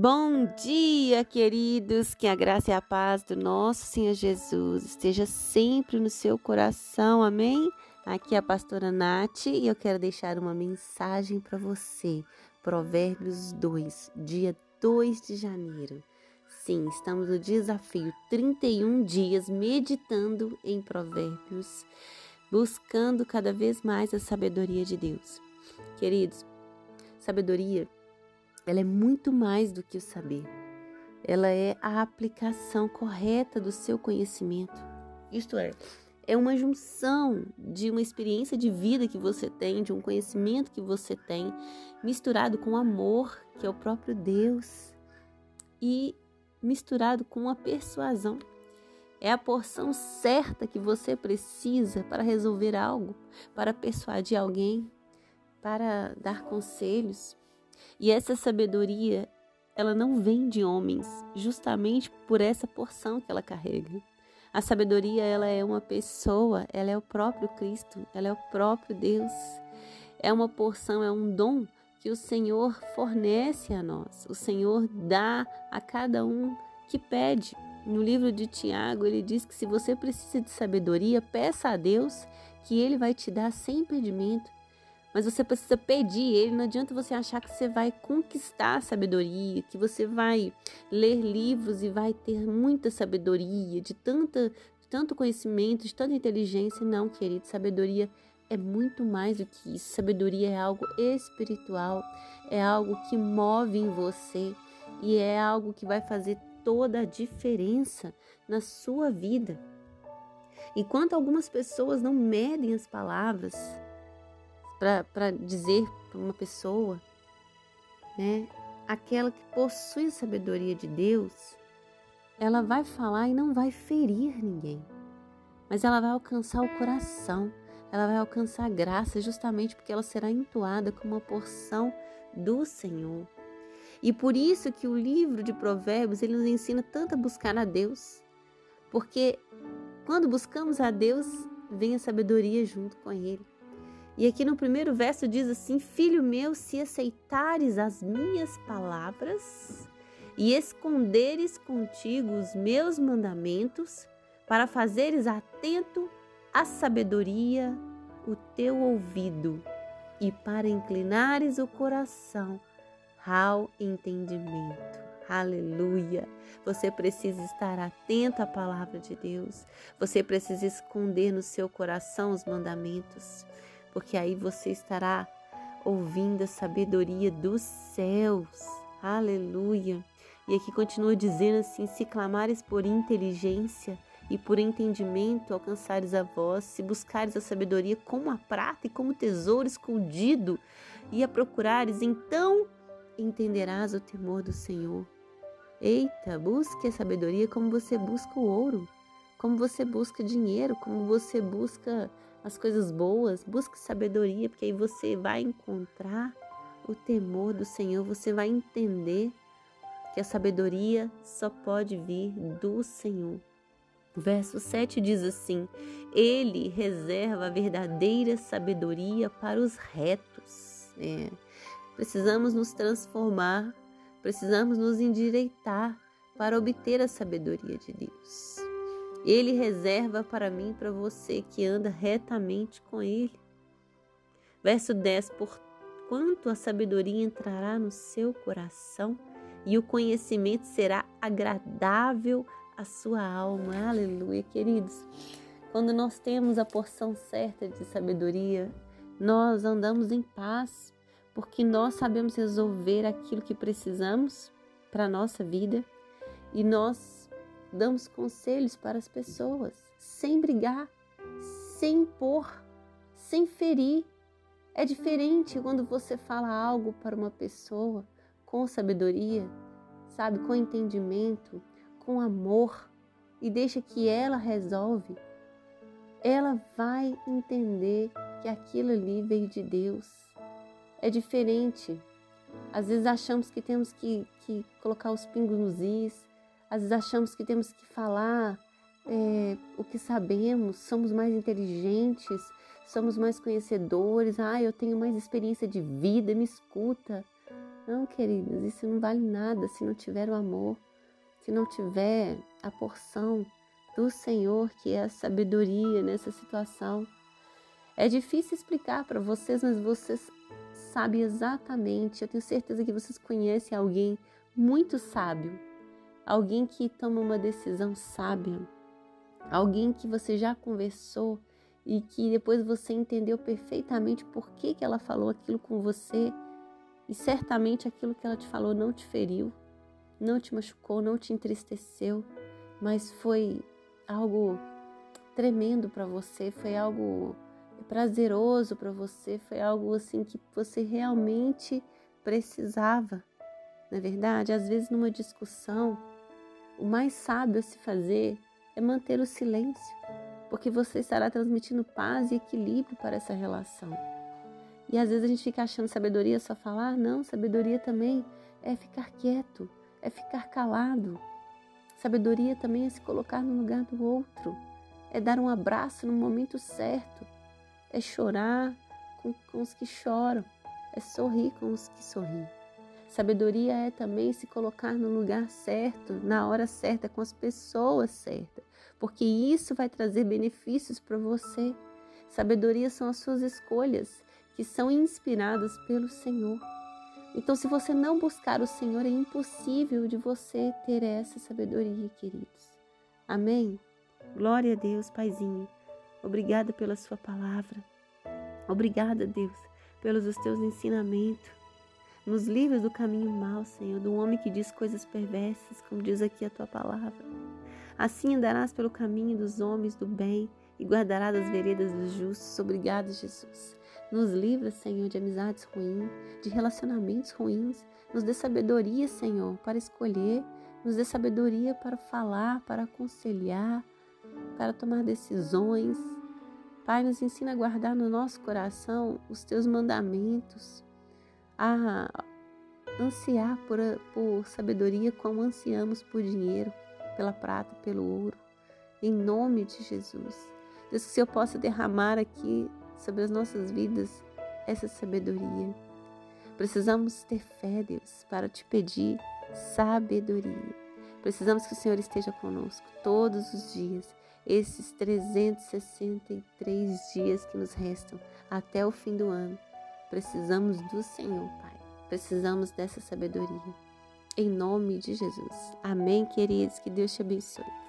Bom dia, queridos. Que a graça e a paz do nosso Senhor Jesus esteja sempre no seu coração. Amém? Aqui é a pastora Nath e eu quero deixar uma mensagem para você. Provérbios 2, dia 2 de janeiro. Sim, estamos no desafio 31 dias meditando em Provérbios, buscando cada vez mais a sabedoria de Deus. Queridos, sabedoria ela é muito mais do que o saber. Ela é a aplicação correta do seu conhecimento. Isto é, é uma junção de uma experiência de vida que você tem, de um conhecimento que você tem, misturado com amor, que é o próprio Deus, e misturado com a persuasão. É a porção certa que você precisa para resolver algo, para persuadir alguém, para dar conselhos, e essa sabedoria, ela não vem de homens, justamente por essa porção que ela carrega. A sabedoria, ela é uma pessoa, ela é o próprio Cristo, ela é o próprio Deus. É uma porção, é um dom que o Senhor fornece a nós. O Senhor dá a cada um que pede. No livro de Tiago, ele diz que se você precisa de sabedoria, peça a Deus que ele vai te dar sem impedimento mas você precisa pedir ele. Não adianta você achar que você vai conquistar a sabedoria, que você vai ler livros e vai ter muita sabedoria, de tanta, de tanto conhecimento, de tanta inteligência. Não, querido, sabedoria é muito mais do que isso. Sabedoria é algo espiritual, é algo que move em você e é algo que vai fazer toda a diferença na sua vida. Enquanto algumas pessoas não medem as palavras, para dizer para uma pessoa, né? Aquela que possui a sabedoria de Deus, ela vai falar e não vai ferir ninguém, mas ela vai alcançar o coração, ela vai alcançar a graça justamente porque ela será entoada como uma porção do Senhor. E por isso que o livro de Provérbios ele nos ensina tanto a buscar a Deus, porque quando buscamos a Deus, vem a sabedoria junto com ele. E aqui no primeiro verso diz assim: Filho meu, se aceitares as minhas palavras e esconderes contigo os meus mandamentos, para fazeres atento à sabedoria o teu ouvido e para inclinares o coração ao entendimento. Aleluia! Você precisa estar atento à palavra de Deus. Você precisa esconder no seu coração os mandamentos porque aí você estará ouvindo a sabedoria dos céus. Aleluia. E aqui continua dizendo assim: se clamares por inteligência e por entendimento alcançares a voz, se buscares a sabedoria como a prata e como tesouro escondido, e a procurares, então entenderás o temor do Senhor. Eita, busque a sabedoria como você busca o ouro, como você busca dinheiro, como você busca as coisas boas, busque sabedoria, porque aí você vai encontrar o temor do Senhor, você vai entender que a sabedoria só pode vir do Senhor. Verso 7 diz assim: Ele reserva a verdadeira sabedoria para os retos. É. Precisamos nos transformar, precisamos nos endireitar para obter a sabedoria de Deus. Ele reserva para mim para você que anda retamente com Ele. Verso 10: Por quanto a sabedoria entrará no seu coração e o conhecimento será agradável à sua alma. Aleluia, queridos. Quando nós temos a porção certa de sabedoria, nós andamos em paz, porque nós sabemos resolver aquilo que precisamos para a nossa vida e nós damos conselhos para as pessoas, sem brigar, sem impor, sem ferir. É diferente quando você fala algo para uma pessoa com sabedoria, sabe, com entendimento, com amor e deixa que ela resolve. Ela vai entender que aquilo ali veio de Deus. É diferente. Às vezes achamos que temos que, que colocar os pingos nos is, às vezes achamos que temos que falar é, o que sabemos, somos mais inteligentes, somos mais conhecedores. Ah, eu tenho mais experiência de vida, me escuta. Não, queridos, isso não vale nada se não tiver o amor, se não tiver a porção do Senhor, que é a sabedoria nessa situação. É difícil explicar para vocês, mas vocês sabem exatamente. Eu tenho certeza que vocês conhecem alguém muito sábio, alguém que toma uma decisão sábia, alguém que você já conversou e que depois você entendeu perfeitamente por que, que ela falou aquilo com você e certamente aquilo que ela te falou não te feriu, não te machucou, não te entristeceu, mas foi algo tremendo para você, foi algo prazeroso para você, foi algo assim que você realmente precisava. Na é verdade, às vezes numa discussão, o mais sábio a se fazer é manter o silêncio, porque você estará transmitindo paz e equilíbrio para essa relação. E às vezes a gente fica achando sabedoria só falar, não, sabedoria também é ficar quieto, é ficar calado. Sabedoria também é se colocar no lugar do outro, é dar um abraço no momento certo, é chorar com, com os que choram, é sorrir com os que sorriem. Sabedoria é também se colocar no lugar certo, na hora certa, com as pessoas certas, porque isso vai trazer benefícios para você. Sabedoria são as suas escolhas, que são inspiradas pelo Senhor. Então, se você não buscar o Senhor, é impossível de você ter essa sabedoria, queridos. Amém? Glória a Deus, Paizinho. Obrigada pela Sua palavra. Obrigada, Deus, pelos os teus ensinamentos. Nos livros do caminho mau, Senhor, do homem que diz coisas perversas, como diz aqui a tua palavra. Assim andarás pelo caminho dos homens do bem e guardarás as veredas dos justos. Obrigado, Jesus. Nos livra, Senhor, de amizades ruins, de relacionamentos ruins. Nos dê sabedoria, Senhor, para escolher. Nos dê sabedoria para falar, para aconselhar, para tomar decisões. Pai, nos ensina a guardar no nosso coração os teus mandamentos, a ansiar por, por sabedoria como ansiamos por dinheiro, pela prata, pelo ouro. Em nome de Jesus. Deus, que o Senhor possa derramar aqui sobre as nossas vidas essa sabedoria. Precisamos ter fé, Deus, para te pedir sabedoria. Precisamos que o Senhor esteja conosco todos os dias, esses 363 dias que nos restam até o fim do ano. Precisamos do Senhor, Pai. Precisamos dessa sabedoria. Em nome de Jesus. Amém, queridos. Que Deus te abençoe.